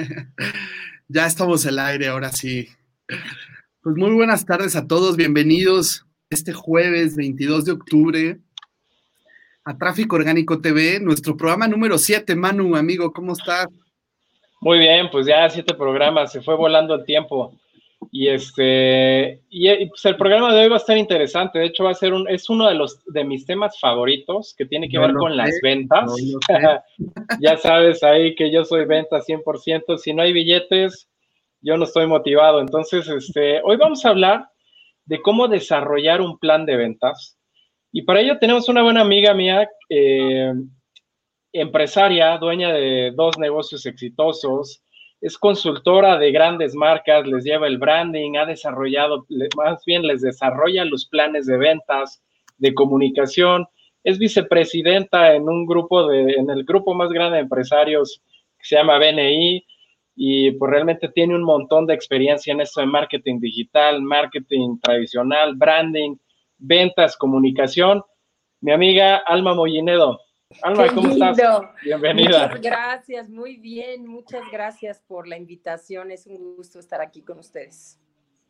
ya estamos al aire, ahora sí. Pues muy buenas tardes a todos, bienvenidos este jueves 22 de octubre a Tráfico Orgánico TV, nuestro programa número 7. Manu, amigo, ¿cómo estás? Muy bien, pues ya siete programas, se fue volando el tiempo. Y este, y, pues el programa de hoy va a estar interesante. De hecho, va a ser un, es uno de los de mis temas favoritos que tiene que ver con las ventas. ya sabes ahí que yo soy venta 100%. Si no hay billetes, yo no estoy motivado. Entonces, este, hoy vamos a hablar de cómo desarrollar un plan de ventas. Y para ello tenemos una buena amiga mía, eh, empresaria, dueña de dos negocios exitosos, es consultora de grandes marcas, les lleva el branding, ha desarrollado, más bien les desarrolla los planes de ventas, de comunicación, es vicepresidenta en un grupo de, en el grupo más grande de empresarios que se llama BNI y pues realmente tiene un montón de experiencia en esto de marketing digital, marketing tradicional, branding, ventas, comunicación. Mi amiga Alma Mollinedo. Alma, ¿cómo estás? Bienvenida. Muchas gracias, muy bien, muchas gracias por la invitación. Es un gusto estar aquí con ustedes.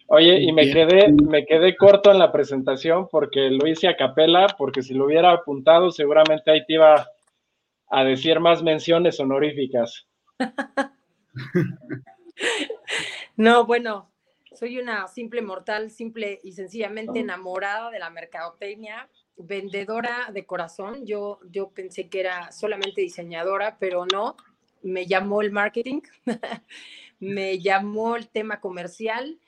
Oye, y me quedé, me quedé corto en la presentación porque lo hice a capela, porque si lo hubiera apuntado, seguramente ahí te iba a decir más menciones honoríficas. no, bueno, soy una simple mortal, simple y sencillamente enamorada de la mercadotecnia vendedora de corazón. Yo, yo pensé que era solamente diseñadora, pero no. Me llamó el marketing, me llamó el tema comercial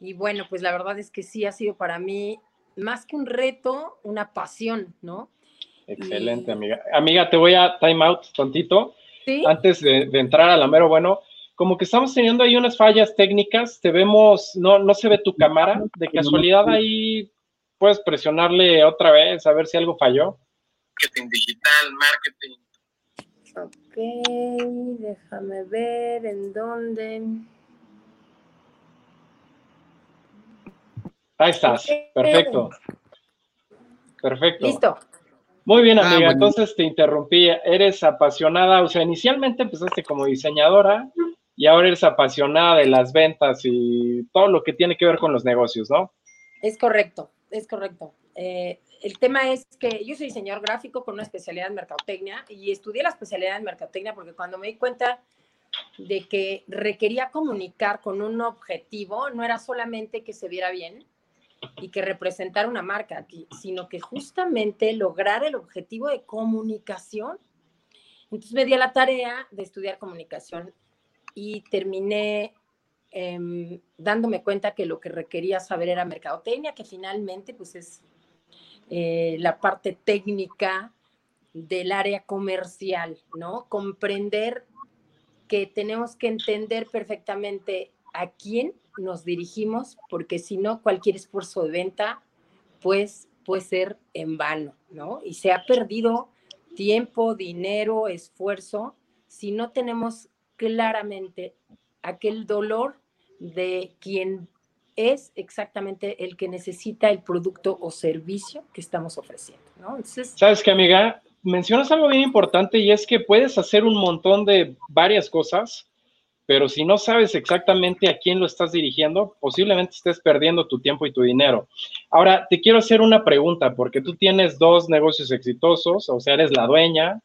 y bueno, pues la verdad es que sí ha sido para mí más que un reto, una pasión, ¿no? Excelente, amiga. Amiga, te voy a time out tantito. ¿Sí? Antes de, de, entrar a la mero bueno, como que estamos teniendo ahí unas fallas técnicas, te vemos, no, no se ve tu cámara, de casualidad ahí puedes presionarle otra vez a ver si algo falló. Marketing digital, marketing. Ok, déjame ver en dónde. Ahí estás, perfecto. Perfecto. Listo. Muy bien, ah, amiga. Entonces te interrumpí. Eres apasionada, o sea, inicialmente empezaste como diseñadora y ahora eres apasionada de las ventas y todo lo que tiene que ver con los negocios, ¿no? Es correcto es correcto. Eh, el tema es que yo soy diseñador gráfico con una especialidad en mercadotecnia y estudié la especialidad en mercadotecnia porque cuando me di cuenta de que requería comunicar con un objetivo, no era solamente que se viera bien y que representara una marca, sino que justamente lograr el objetivo de comunicación. Entonces me di a la tarea de estudiar comunicación y terminé Em, dándome cuenta que lo que requería saber era mercadotecnia, que finalmente pues es eh, la parte técnica del área comercial, ¿no? Comprender que tenemos que entender perfectamente a quién nos dirigimos, porque si no, cualquier esfuerzo de venta, pues puede ser en vano, ¿no? Y se ha perdido tiempo, dinero, esfuerzo, si no tenemos claramente aquel dolor de quien es exactamente el que necesita el producto o servicio que estamos ofreciendo, ¿no? Sabes que, amiga, mencionas algo bien importante y es que puedes hacer un montón de varias cosas, pero si no sabes exactamente a quién lo estás dirigiendo, posiblemente estés perdiendo tu tiempo y tu dinero. Ahora, te quiero hacer una pregunta, porque tú tienes dos negocios exitosos, o sea, eres la dueña,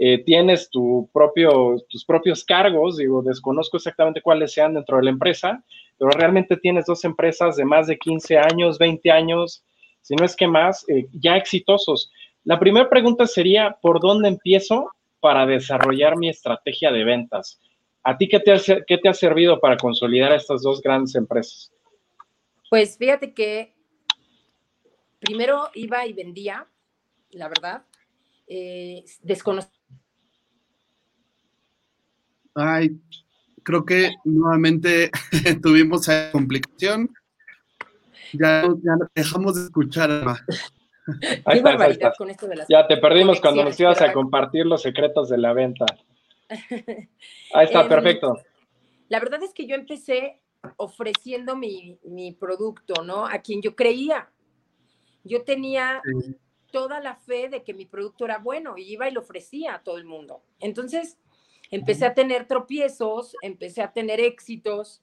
eh, tienes tus propios cargos, digo, desconozco exactamente cuáles sean dentro de la empresa, pero realmente tienes dos empresas de más de 15 años, 20 años, si no es que más, eh, ya exitosos. La primera pregunta sería, ¿por dónde empiezo para desarrollar mi estrategia de ventas? ¿A ti qué te, ha, qué te ha servido para consolidar estas dos grandes empresas? Pues fíjate que primero iba y vendía, la verdad, eh, Ay, creo que nuevamente tuvimos esa complicación. Ya, ya dejamos de escuchar. Ahí está, con esto de las Ya te perdimos cuando nos ibas a compartir los secretos de la venta. Ahí está, em, perfecto. La verdad es que yo empecé ofreciendo mi, mi, producto, ¿no? A quien yo creía. Yo tenía toda la fe de que mi producto era bueno y iba y lo ofrecía a todo el mundo. Entonces, Empecé a tener tropiezos, empecé a tener éxitos,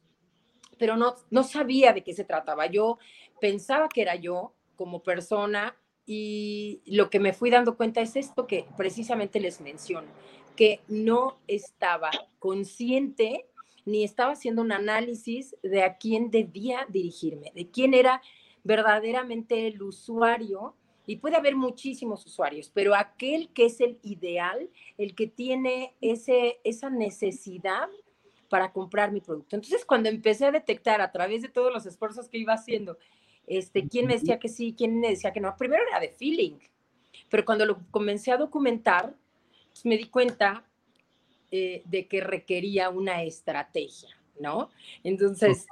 pero no, no sabía de qué se trataba. Yo pensaba que era yo como persona y lo que me fui dando cuenta es esto que precisamente les menciono, que no estaba consciente ni estaba haciendo un análisis de a quién debía dirigirme, de quién era verdaderamente el usuario. Y puede haber muchísimos usuarios, pero aquel que es el ideal, el que tiene ese, esa necesidad para comprar mi producto. Entonces, cuando empecé a detectar a través de todos los esfuerzos que iba haciendo, este, quién me decía que sí, quién me decía que no, primero era de feeling, pero cuando lo comencé a documentar, pues, me di cuenta eh, de que requería una estrategia, ¿no? Entonces,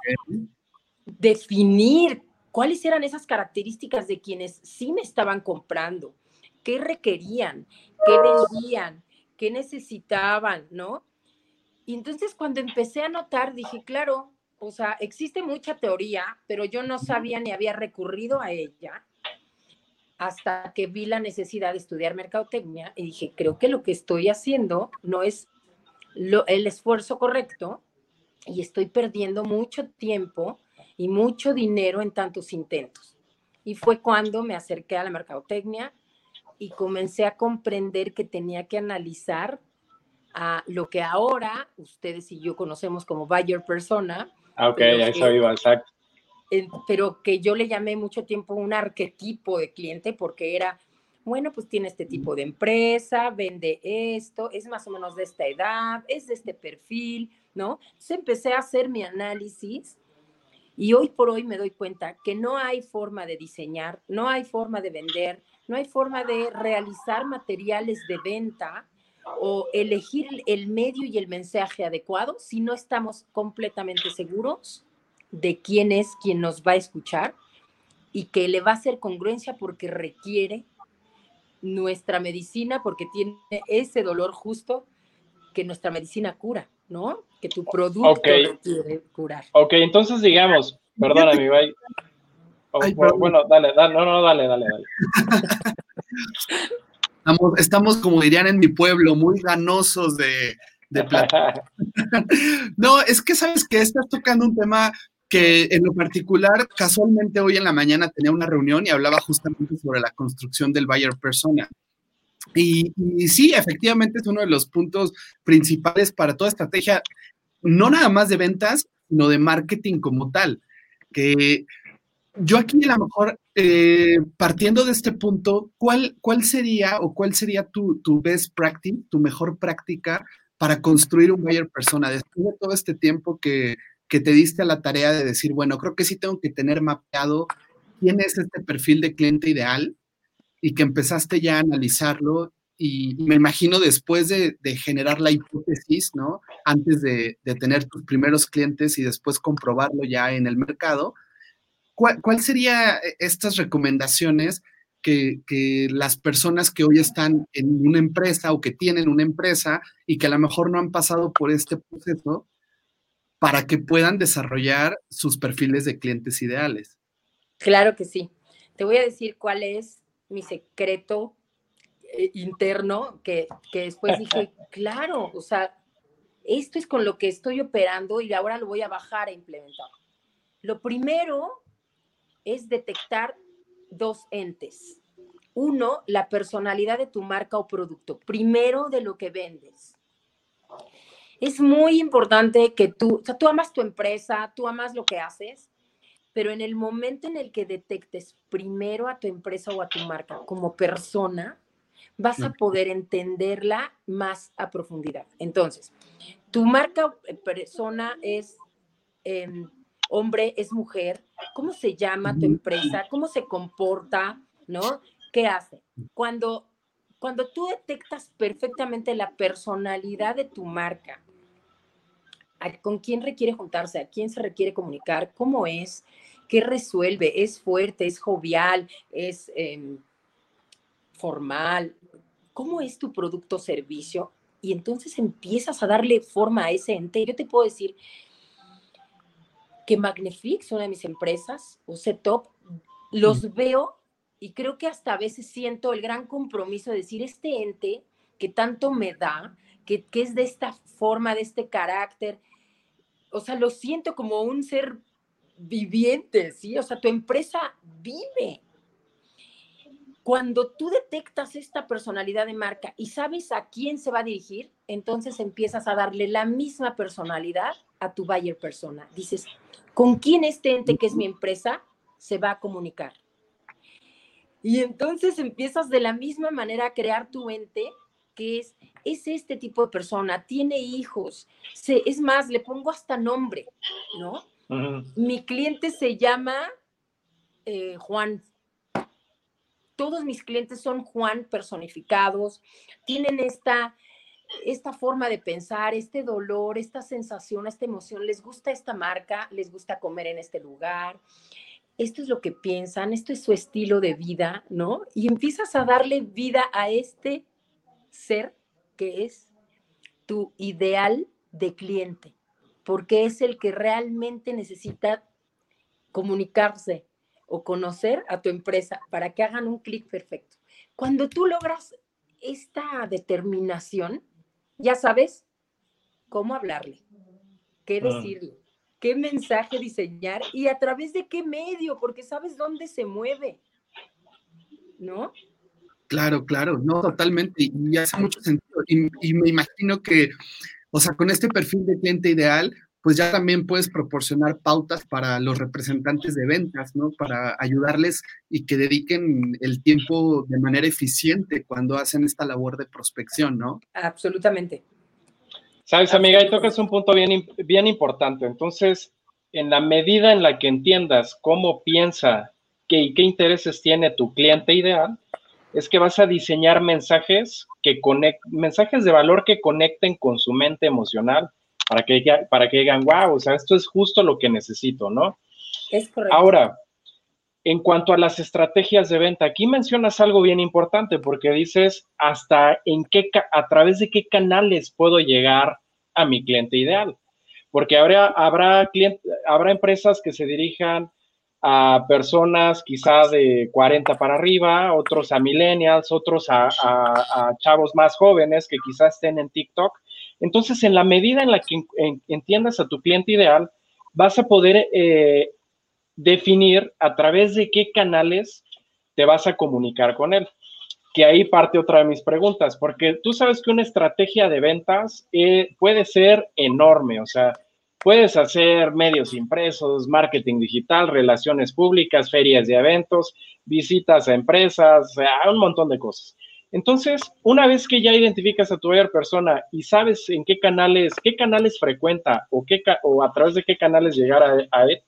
definir cuáles eran esas características de quienes sí me estaban comprando, qué requerían, qué vendían, qué necesitaban, ¿no? Y entonces cuando empecé a notar, dije, claro, o sea, existe mucha teoría, pero yo no sabía ni había recurrido a ella hasta que vi la necesidad de estudiar mercadotecnia y dije, creo que lo que estoy haciendo no es el esfuerzo correcto y estoy perdiendo mucho tiempo y mucho dinero en tantos intentos. Y fue cuando me acerqué a la mercadotecnia y comencé a comprender que tenía que analizar a lo que ahora ustedes y yo conocemos como buyer persona. Ah, ok, eso iba, exacto. Pero que yo le llamé mucho tiempo un arquetipo de cliente porque era, bueno, pues tiene este tipo de empresa, vende esto, es más o menos de esta edad, es de este perfil, ¿no? Entonces empecé a hacer mi análisis y hoy por hoy me doy cuenta que no hay forma de diseñar, no hay forma de vender, no hay forma de realizar materiales de venta o elegir el medio y el mensaje adecuado si no estamos completamente seguros de quién es quien nos va a escuchar y que le va a hacer congruencia porque requiere nuestra medicina, porque tiene ese dolor justo que nuestra medicina cura, ¿no? Que tu producto requiere curar. Ok, entonces digamos, perdóname, bye. Oh, bueno, dale, dale, no, no, dale, dale, dale. Estamos, como dirían en mi pueblo, muy ganosos de, plata. no, es que sabes que estás tocando un tema que en lo particular, casualmente hoy en la mañana tenía una reunión y hablaba justamente sobre la construcción del buyer persona. Y, y, sí, efectivamente es uno de los puntos principales para toda estrategia, no nada más de ventas, sino de marketing como tal. Que yo aquí a lo mejor, eh, partiendo de este punto, ¿cuál, ¿cuál sería o cuál sería tu, tu best practice, tu mejor práctica para construir un buyer persona? Después de todo este tiempo que, que te diste a la tarea de decir, bueno, creo que sí tengo que tener mapeado quién es este perfil de cliente ideal y que empezaste ya a analizarlo y, me imagino después de, generar la hipótesis, ¿no? Antes de, tener tus primeros clientes y después comprobarlo ya en el mercado, ¿cuál, cuál sería eh, estas recomendaciones que, que, las personas que hoy están en una empresa o que tienen una empresa y que a lo mejor no han pasado por este proceso para que puedan desarrollar sus perfiles de clientes ideales? Claro que sí. Te voy a decir cuál es mi secreto eh, interno que, que después dije, claro, o sea, esto es con lo que estoy operando y ahora lo voy a bajar a implementar. Lo primero es detectar dos entes. Uno, la personalidad de tu marca o producto, primero de lo que vendes. Es muy importante que tú, o sea, tú amas tu empresa, tú amas lo que haces, pero en el momento en el que detectes primero a tu empresa o a tu marca como persona, vas a poder entenderla más a profundidad. Entonces, tu marca eh, persona es em, hombre, es mujer, cómo se llama tu empresa, cómo se comporta, ¿no? ¿Qué hace? Cuando, cuando tú detectas perfectamente la personalidad de tu marca, con quién requiere juntarse, a quién se requiere comunicar, cómo es, qué resuelve, es fuerte, es jovial, es em, formal, cómo es tu producto o servicio, y entonces empiezas a darle forma a ese ente. Yo te puedo decir que Magnifix, una de mis empresas, o Setop, los veo y creo que hasta a veces siento el gran compromiso de decir, este ente que tanto me da, que, que es de esta forma, de este carácter. O sea, lo siento como un ser viviente, ¿sí? O sea, tu empresa vive. Cuando tú detectas esta personalidad de marca y sabes a quién se va a dirigir, entonces empiezas a darle la misma personalidad a tu buyer persona. Dices, ¿con quién este ente que es mi empresa se va a comunicar? Y entonces empiezas de la misma manera a crear tu ente, que es, es este tipo de persona, tiene hijos, se, es más, le pongo hasta nombre, ¿no? Mi cliente se llama eh, Juan. Todos mis clientes son Juan personificados, tienen esta, esta forma de pensar, este dolor, esta sensación, esta emoción, les gusta esta marca, les gusta comer en este lugar, esto es lo que piensan, esto es su estilo de vida, ¿no? Y empiezas a darle vida a este ser que es tu ideal de cliente, porque es el que realmente necesita comunicarse o conocer a tu empresa para que hagan un clic perfecto. Cuando tú logras esta determinación, ya sabes cómo hablarle, qué decirle, qué mensaje diseñar y a través de qué medio, porque sabes dónde se mueve, ¿no? Claro, claro, no, totalmente, y hace mucho sentido. Y, me imagino que, o sea, con este perfil de cliente ideal, pues ya también puedes proporcionar pautas para los representantes de ventas, ¿no? Para ayudarles y que dediquen el tiempo de manera eficiente cuando hacen esta labor de prospección, ¿no? Absolutamente. Sabes, amiga, y tocas un punto bien, bien importante. Entonces, en la medida en la que entiendas cómo piensa qué y qué intereses tiene tu cliente ideal, es que vas a diseñar mensajes que mensajes de valor que conecten con su mente emocional para que, para que digan, wow, o sea, esto es justo lo que necesito, ¿no? Es correcto. Ahora, en cuanto a las estrategias de venta, aquí mencionas algo bien importante porque dices hasta en qué, a través de qué canales puedo llegar a mi cliente ideal. Porque habrá, habrá, habrá empresas que se dirijan a personas quizá de 40 para arriba, otros a millennials, otros a, chavos más jóvenes que quizás estén en TikTok. Entonces, en la medida en la que entiendas a tu cliente ideal, vas a poder eh, definir a través de qué canales te vas a comunicar con él. Que ahí parte otra de mis preguntas, porque tú sabes que una estrategia de ventas eh, puede ser enorme, o sea, puedes hacer medios impresos, marketing digital, relaciones públicas, ferias de eventos, visitas a empresas, un montón de cosas. Entonces, una vez que ya identificas a tu buyer persona y sabes en qué canales, qué canales frecuenta o, qué, o a través de qué canales llegar a él,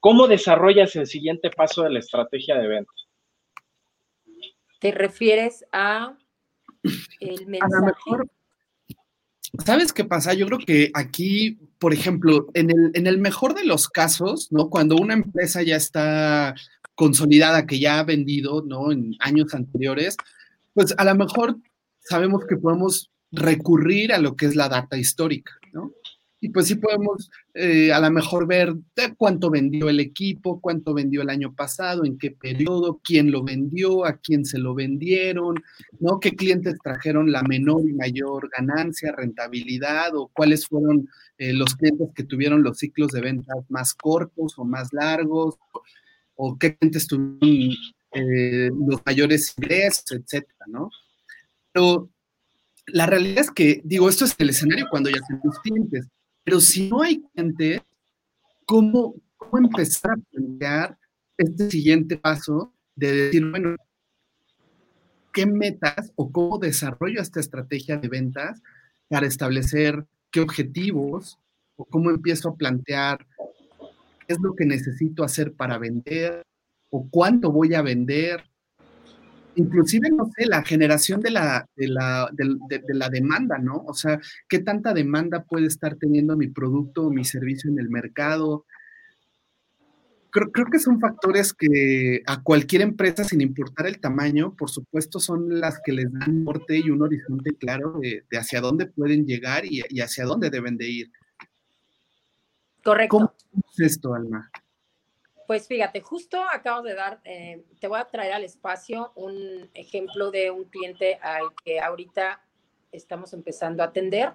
¿Cómo desarrollas el siguiente paso de la estrategia de venta? ¿Te refieres a el mensaje? A lo mejor, ¿sabes qué pasa? Yo creo que aquí, por ejemplo, en el, en el mejor de los casos, ¿no? Cuando una empresa ya está consolidada, que ya ha vendido, ¿no? En años anteriores, pues a lo mejor sabemos que podemos recurrir a lo que es la data histórica, ¿no? y pues sí podemos eh, a lo mejor ver cuánto vendió el equipo, cuánto vendió el año pasado, en qué periodo, quién lo vendió, a quién se lo vendieron, ¿no? ¿Qué clientes trajeron la menor y mayor ganancia, rentabilidad o cuáles fueron eh, los clientes que tuvieron los ciclos de ventas más cortos o más largos o qué clientes tuvieron eh, los mayores ingresos, etcétera, ¿no? Pero la realidad es que, digo, esto es el escenario cuando ya tenemos clientes pero si no hay gente, ¿cómo, cómo empezar a plantear este siguiente paso de decir, bueno, qué metas o cómo desarrollo esta estrategia de ventas para establecer qué objetivos o cómo empiezo a plantear qué es lo que necesito hacer para vender o cuánto voy a vender inclusive, no sé, la generación de la, de la, de, la demanda, ¿no? O sea, ¿qué tanta demanda puede estar teniendo mi producto o mi servicio en el mercado? Creo, creo, que son factores que a cualquier empresa, sin importar el tamaño, por supuesto, son las que les dan norte y un horizonte claro de, hacia dónde pueden llegar y, y, hacia dónde deben de ir. Correcto. ¿Cómo es esto, Alma? Pues fíjate, justo acabo de dar, eh, te voy a traer al espacio un ejemplo de un cliente al que ahorita estamos empezando a atender.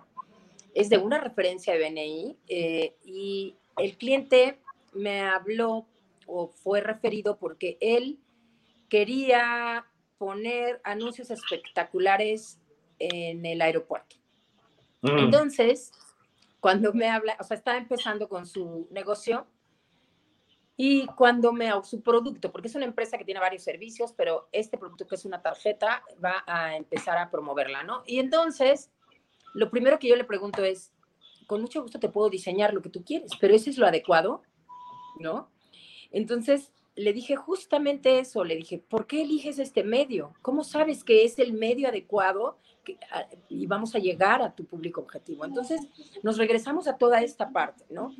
Es de una referencia de BNI eh, y el cliente me habló o fue referido porque él quería poner anuncios espectaculares en el aeropuerto. Mm. Entonces, cuando me habla, o sea, estaba empezando con su negocio y cuando me su producto, porque es una empresa que tiene varios servicios, pero este producto que es una tarjeta va a empezar a promoverla, ¿no? Y entonces, lo primero que yo le pregunto es, con mucho gusto te puedo diseñar lo que tú quieres, pero ¿eso es lo adecuado? ¿No? Entonces, le dije justamente eso, le dije, ¿por qué eliges este medio? ¿Cómo sabes que es el medio adecuado ah, y vamos a llegar a tu público objetivo? Entonces, nos regresamos a toda esta parte, ¿no?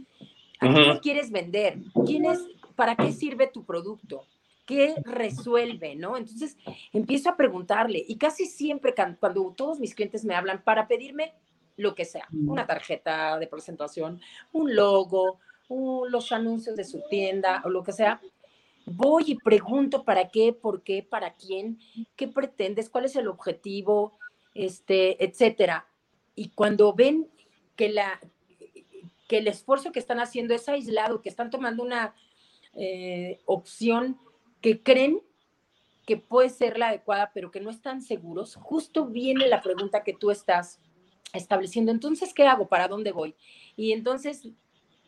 ¿A quién quieres vender? ¿Quién es, ¿Para qué sirve tu producto? ¿Qué resuelve? ¿no? Entonces, empiezo a preguntarle y casi siempre cuando todos mis clientes me hablan para pedirme lo que sea, una tarjeta de presentación, un logo, los anuncios de su tienda o lo que sea, voy y pregunto para qué, por qué, para quién, qué pretendes, cuál es el objetivo, este, etcétera. Y cuando ven que, la, que el esfuerzo que están haciendo es aislado, que están tomando una eh, opción que creen que puede ser la adecuada, pero que no están seguros, justo viene la pregunta que tú estás estableciendo. Entonces, ¿qué hago? ¿Para dónde voy? Y entonces,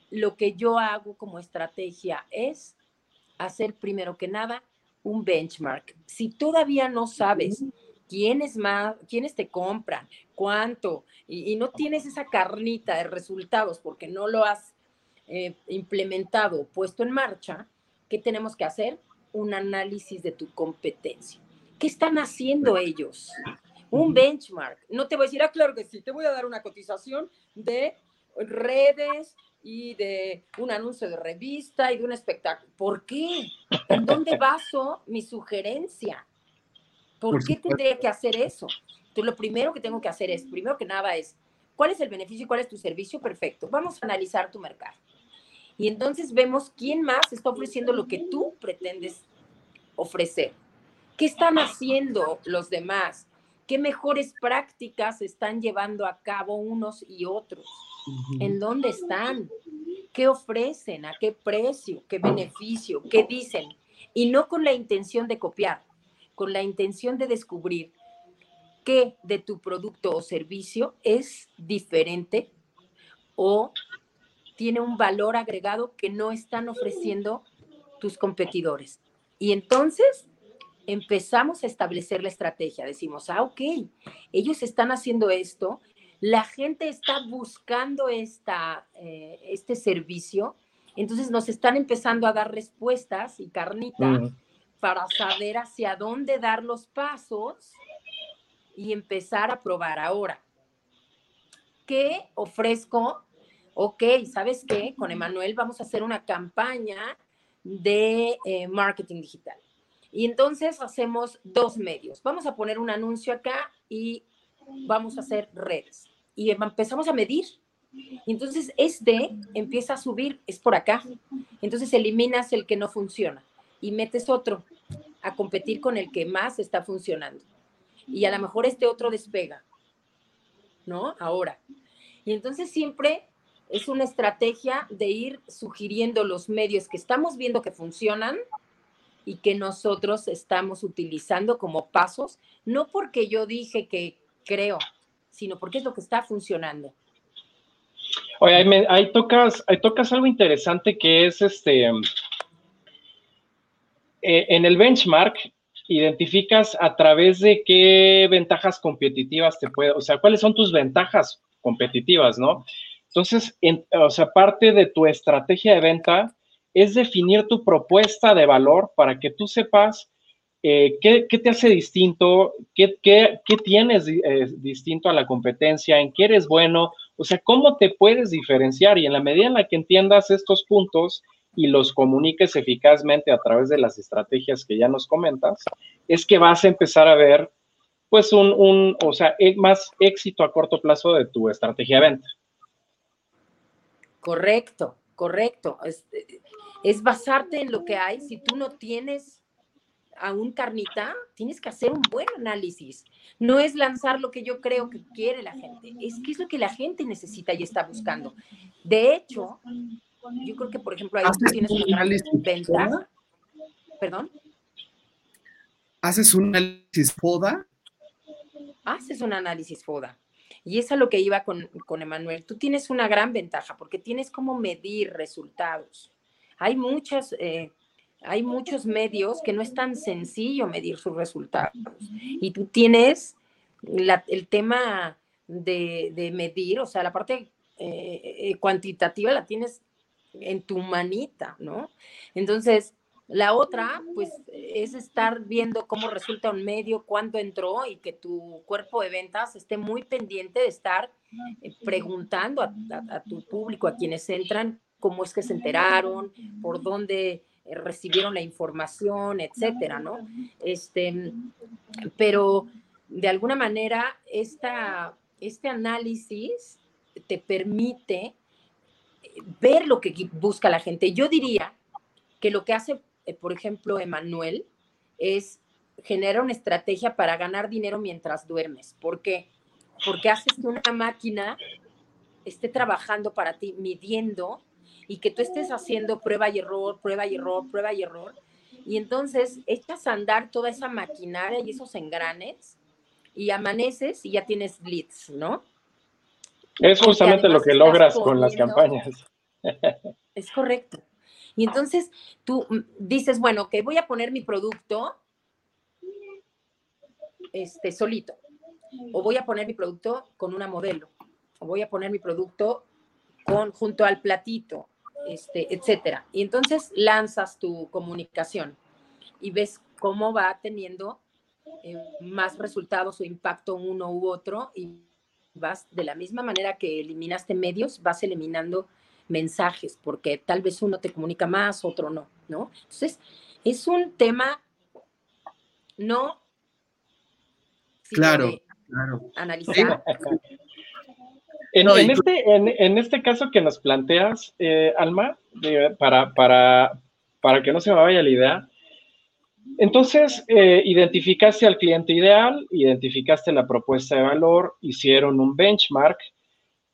lo que yo hago como estrategia es hacer primero que nada un benchmark. Si todavía no sabes quiénes más, quiénes te compran, cuánto, y, no tienes esa carnita de resultados porque no lo has eh, implementado, puesto en marcha, ¿qué tenemos que hacer? Un análisis de tu competencia. ¿Qué están haciendo ellos? Un benchmark. No te voy a decir, ah, claro que sí, te voy a dar una cotización de redes, y de un anuncio de revista y de un espectáculo. ¿Por qué? ¿En dónde baso mi sugerencia? ¿Por, qué tendría que hacer eso? Entonces, lo primero que tengo que hacer es, primero que nada, es, ¿cuál es el beneficio y cuál es tu servicio? Perfecto. Vamos a analizar tu mercado. Y entonces vemos quién más está ofreciendo lo que tú pretendes ofrecer. ¿Qué están haciendo los demás? ¿Qué mejores prácticas están llevando a cabo unos y otros? ¿En dónde están? ¿Qué ofrecen? ¿A qué precio? ¿Qué beneficio? ¿Qué dicen? Y no con la intención de copiar, con la intención de descubrir qué de tu producto o servicio es diferente o tiene un valor agregado que no están ofreciendo tus competidores. Y entonces empezamos a establecer la estrategia. Decimos, ah, ok, ellos están haciendo esto la gente está buscando esta, eh, este servicio, entonces nos están empezando a dar respuestas y carnita para saber hacia dónde dar los pasos y empezar a probar ahora. ¿Qué ofrezco? Ok, ¿sabes qué? Con Emanuel vamos a hacer una campaña de eh, marketing digital. Y entonces hacemos dos medios. Vamos a poner un anuncio acá y vamos a hacer redes y empezamos a medir. Y entonces este empieza a subir, es por acá. Entonces eliminas el que no funciona y metes otro a competir con el que más está funcionando. Y a lo mejor este otro despega, ¿no? Ahora. Y entonces siempre es una estrategia de ir sugiriendo los medios que estamos viendo que funcionan y que nosotros estamos utilizando como pasos, no porque yo dije que creo, sino porque es lo que está funcionando. Oye, ahí, tocas, ahí tocas algo interesante que es este. Eh, en el benchmark, identificas a través de qué ventajas competitivas te puede, o sea, cuáles son tus ventajas competitivas, ¿no? Entonces, o sea, parte de tu estrategia de venta es definir tu propuesta de valor para que tú sepas eh, ¿qué, te hace distinto? ¿Qué, tienes eh, distinto a la competencia? ¿En qué eres bueno? O sea, ¿cómo te puedes diferenciar? Y en la medida en la que entiendas estos puntos y los comuniques eficazmente a través de las estrategias que ya nos comentas, es que vas a empezar a ver, pues, un, o sea, e, más éxito a corto plazo de tu estrategia de venta. Correcto, correcto. es basarte en lo que hay. Si tú no tienes a un carnita, tienes que hacer un buen análisis. No es lanzar lo que yo creo que quiere la gente, es qué es lo que la gente necesita y está buscando. De hecho, yo creo que, por ejemplo, ahí tú tienes una ventaja. ¿Perdón? ¿Haces un análisis FODA? Haces un análisis FODA. Y es a lo que iba con, con Emanuel. Tú tienes una gran ventaja porque tienes cómo medir resultados. Hay muchas, eh, hay muchos medios que no es tan sencillo medir sus resultados. Y tú tienes el tema de, medir, o sea, la parte eh, eh, cuantitativa la tienes en tu manita, ¿no? Entonces, la otra, pues, es estar viendo cómo resulta un medio, cuándo entró y que tu cuerpo de ventas esté muy pendiente de estar eh, preguntando a, tu público, a quienes entran, cómo es que se enteraron, por dónde eh, recibieron la información, etcétera, ¿no? Este, pero de alguna manera, esta, este análisis te permite ver lo que busca la gente. Yo diría que lo que hace, eh, por ejemplo, Emanuel, es generar una estrategia para ganar dinero mientras duermes. ¿Por qué? Porque haces que una máquina esté trabajando para ti, midiendo, y que tú estés haciendo prueba y error, prueba y error, prueba y error. Y entonces echas a andar toda esa maquinaria y esos engranes y amaneces y ya tienes leads, ¿no? Es justamente lo que logras con las campañas. Es correcto. Y entonces tú mm, dices, bueno, que voy a poner mi producto este, solito, o voy a poner mi producto con una modelo, o voy a poner mi producto con, junto al platito, este, etcétera. Y entonces lanzas tu comunicación y ves cómo va teniendo eh, más resultados o impacto uno u otro y vas de la misma manera que eliminaste medios, vas eliminando mensajes, porque tal vez uno te comunica más, otro no, ¿no? Entonces, es un tema no... Claro, claro. Analizar. En, este, en, este caso que nos planteas, eh, Alma, para, para, para que no se me vaya la idea, entonces, eh, identificaste al cliente ideal, identificaste la propuesta de valor, hicieron un benchmark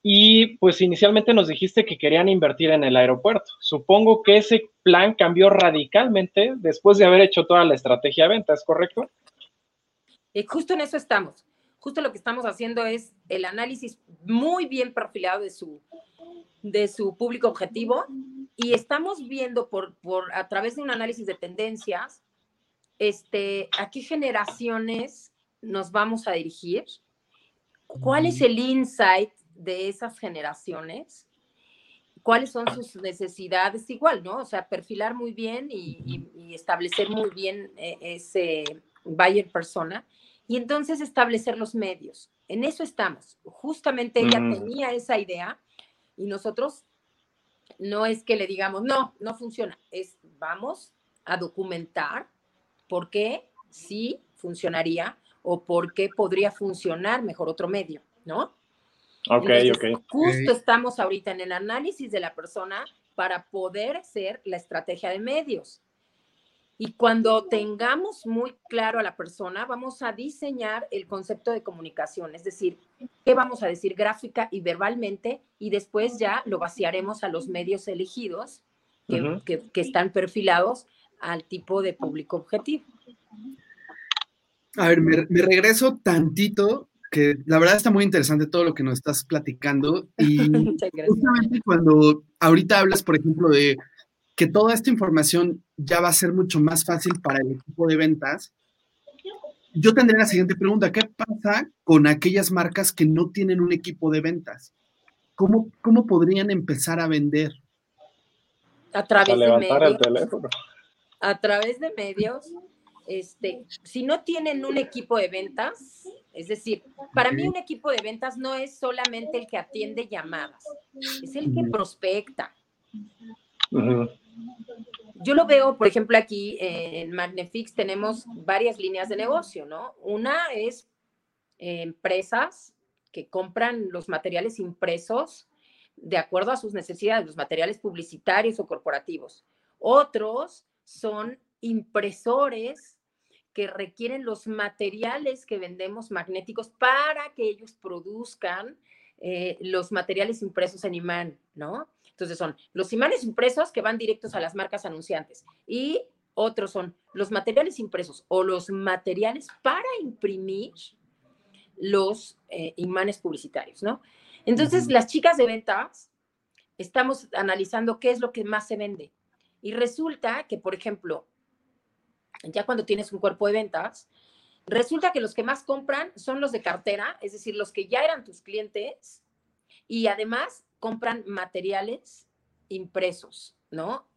y pues inicialmente nos dijiste que querían invertir en el aeropuerto. Supongo que ese plan cambió radicalmente después de haber hecho toda la estrategia de ventas, ¿correcto? Y justo en eso estamos. Justo lo que estamos haciendo es el análisis muy bien perfilado de su, de su público objetivo y estamos viendo por, por, a través de un análisis de tendencias este, a qué generaciones nos vamos a dirigir, cuál es el insight de esas generaciones, cuáles son sus necesidades, igual, ¿no? O sea, perfilar muy bien y, establecer muy bien eh, ese buyer persona y entonces establecer los medios. En eso estamos. Justamente ella mm. tenía esa idea y nosotros no es que le digamos, no, no funciona, es vamos a documentar por qué sí funcionaría o por qué podría funcionar mejor otro medio, ¿no? Ok, ok. Justo estamos ahorita en el análisis de la persona para poder hacer la estrategia de medios. Y cuando tengamos muy claro a la persona, vamos a diseñar el concepto de comunicación, es decir, qué vamos a decir gráfica y verbalmente, y después ya lo vaciaremos a los medios elegidos que, que están perfilados al tipo de público objetivo. A ver, me, regreso tantito, que la verdad está muy interesante todo lo que nos estás platicando. Y justamente cuando ahorita hablas, por ejemplo, de que toda esta información ya va a ser mucho más fácil para el equipo de ventas, yo tendría la siguiente pregunta, ¿qué pasa con aquellas marcas que no tienen un equipo de ventas? ¿Cómo, cómo podrían empezar a vender? A través de medios. teléfono a través de medios, este, si no tienen un equipo de ventas, es decir, para mí un equipo de ventas no es solamente el que atiende llamadas, es el que prospecta. Yo lo veo, por ejemplo, aquí en Magnefix tenemos varias líneas de negocio, ¿no? Una es empresas que compran los materiales impresos de acuerdo a sus necesidades, los materiales publicitarios o corporativos. Otros son impresores que requieren los materiales que vendemos magnéticos para que ellos produzcan eh, los materiales impresos en imán, ¿no? Entonces son los imanes impresos que van directos a las marcas anunciantes y otros son los materiales impresos o los materiales para imprimir los eh, imanes publicitarios, ¿no? Entonces, las chicas de ventas estamos analizando qué es lo que más se vende. Y resulta que, por ejemplo, ya cuando tienes un cuerpo de ventas, resulta que los que más compran son los de cartera, es decir, los que ya eran tus clientes y además compran materiales impresos, ¿no?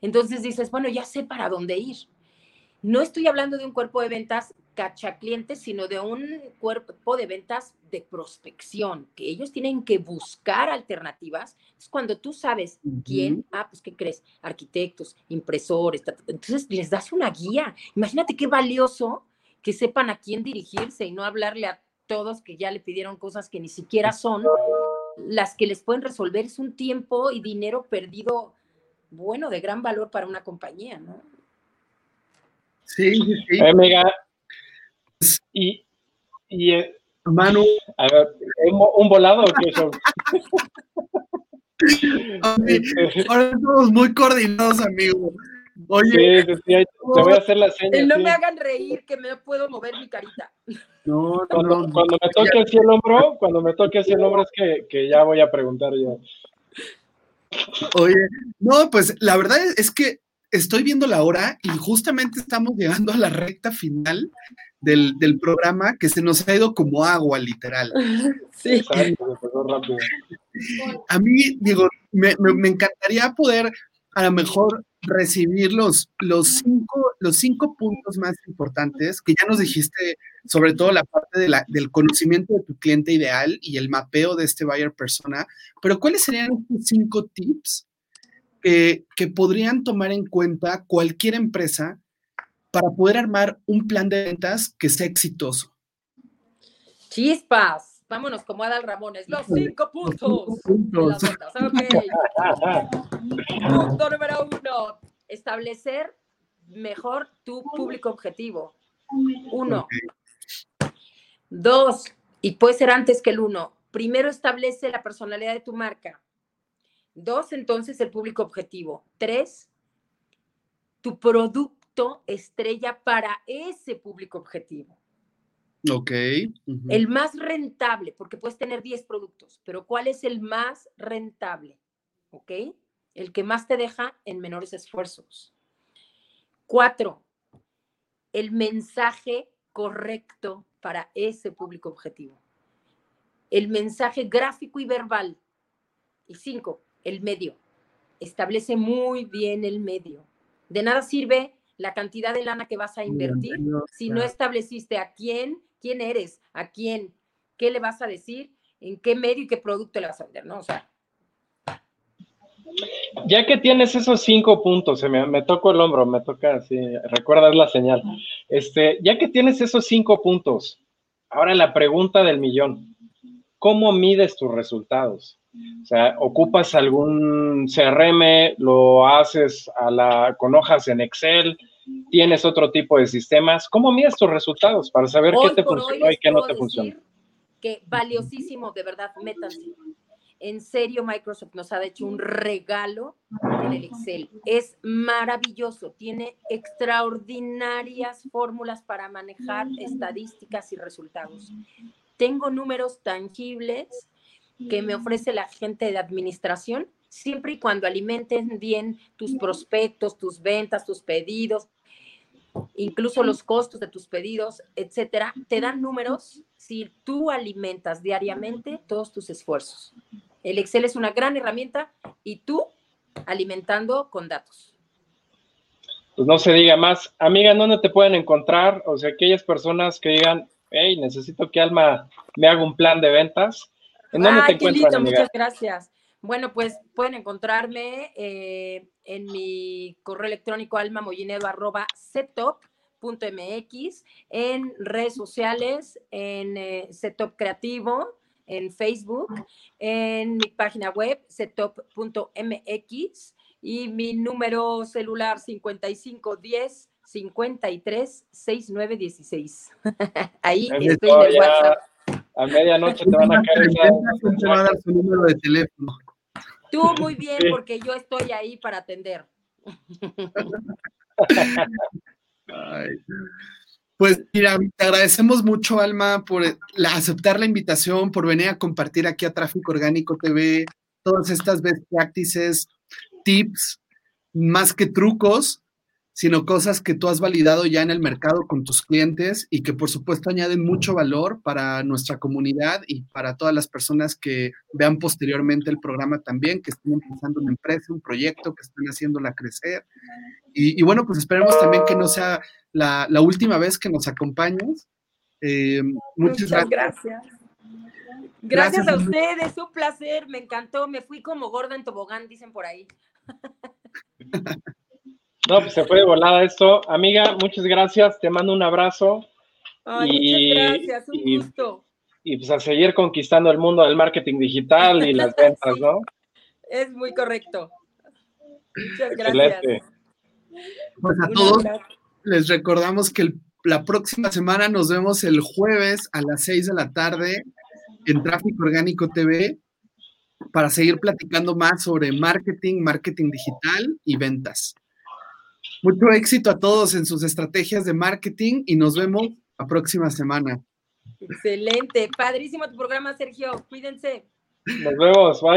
Entonces dices, bueno, ya sé para dónde ir. No estoy hablando de un cuerpo de ventas cachaclientes, sino de un cuerpo de ventas de prospección, que ellos tienen que buscar alternativas. Es cuando tú sabes quién, ah, pues, ¿qué crees? Arquitectos, impresores, entonces les das una guía. Imagínate qué valioso que sepan a quién dirigirse y no hablarle a todos que ya le pidieron cosas que ni siquiera son las que les pueden resolver. Es un tiempo y dinero perdido, bueno, de gran valor para una compañía, ¿no? Sí, sí, sí. Amiga, y, y eh, Manu. A ver, ¿un, volado o qué son? ahora estamos muy coordinados, amigo. Oye, sí, te voy a hacer la señal. No me hagan reír, que me puedo mover mi carita. No, cuando, cuando me toque así el hombro, cuando me toque así el hombro es que, que ya voy a preguntar yo. Oye, no, pues la verdad es que estoy viendo la hora y justamente estamos llegando a la recta final del, programa que se nos ha ido como agua, literal. Sí. A mí, digo, me, encantaría poder a lo mejor recibir los, los, cinco, los cinco puntos más importantes que ya nos dijiste, sobre todo la parte de la, del conocimiento de tu cliente ideal y el mapeo de este buyer persona, pero ¿cuáles serían estos cinco tips que podrían tomar en cuenta cualquier empresa para poder armar un plan de ventas que sea exitoso? Chispas, vámonos como Adal Ramones, los cinco puntos. Punto número uno, establecer mejor tu público objetivo. Uno. Dos, y puede ser antes que el uno, primero establece la personalidad de tu marca. Dos, entonces el público objetivo. Tres, tu producto estrella para ese público objetivo. Ok. El más rentable, porque puedes tener 10 productos, pero ¿cuál es el más rentable? ¿Ok? El que más te deja en menores esfuerzos. Cuatro, el mensaje correcto para ese público objetivo. El mensaje gráfico y verbal. Y cinco, el medio. Establece muy bien el medio. De nada sirve la cantidad de lana que vas a invertir si no estableciste a quién, quién eres, a quién, qué le vas a decir, en qué medio y qué producto le vas a vender, ¿no? O sea. Ya que tienes esos cinco puntos, me, me toco el hombro, me toca así, recuerdas la señal. Este, ya que tienes esos cinco puntos, ahora la pregunta del millón, ¿cómo mides tus resultados? O sea, ocupas algún CRM, lo haces a la, con hojas en Excel, tienes otro tipo de sistemas. ¿Cómo mides tus resultados para saber qué te funcionó y qué no te funciona? Que valiosísimo, de verdad, métanse. En serio, Microsoft nos ha hecho un regalo en el Excel. Es maravilloso, tiene extraordinarias fórmulas para manejar estadísticas y resultados. Tengo números tangibles que me ofrece la gente de administración, siempre y cuando alimenten bien tus prospectos, tus ventas, tus pedidos, incluso los costos de tus pedidos, etcétera, te dan números si tú alimentas diariamente todos tus esfuerzos. El Excel es una gran herramienta y tú alimentando con datos. Pues no se diga más. Amiga, ¿dónde te pueden encontrar? O sea, aquellas personas que digan, hey, necesito que Alma me haga un plan de ventas. ¿En dónde te encuentran, Muchas gracias. Bueno, pues pueden encontrarme eh, en mi correo electrónico almamolinero.setop.mx, en redes sociales, en eh, Creativo, en Facebook, en mi página web, setop.mx, y mi número celular 5510 53 69 16. Ahí Es estoy en el WhatsApp. A medianoche te van a caer Te va a dar su número de teléfono. Tú muy bien, Sí. porque yo estoy ahí para atender. Ay. Pues mira, te agradecemos mucho, Alma, por la- aceptar la invitación, por venir a compartir aquí a Tráfico Orgánico TV todas estas best practices, tips, más que trucos, sino cosas que tú has validado ya en el mercado con tus clientes y que por supuesto añaden mucho valor para nuestra comunidad y para todas las personas que vean posteriormente el programa también, que estén empezando una empresa, un proyecto, que estén haciéndola crecer. Y, y bueno, pues esperemos también que no sea la, la última vez que nos acompañes. Eh, muchas, Muchas gracias. gracias. Gracias a Gracias. ustedes, un placer, me encantó. Me fui como gorda en tobogán, dicen por ahí. No, pues se fue de volada esto. Amiga, muchas gracias. Te mando un abrazo Ay, Y- muchas gracias, un y- gusto. y pues a seguir conquistando el mundo del marketing digital y las ventas. ¿no? Es muy correcto. Muchas gracias. Excelente. Pues a todos les recordamos que el- la próxima semana nos vemos el jueves a las 6 de la tarde en Tráfico Orgánico TV para seguir platicando más sobre marketing, marketing digital y ventas. Mucho éxito a todos en sus estrategias de marketing y nos vemos la próxima semana. Excelente, padrísimo tu programa, Sergio. Cuídense. Nos vemos. Bye.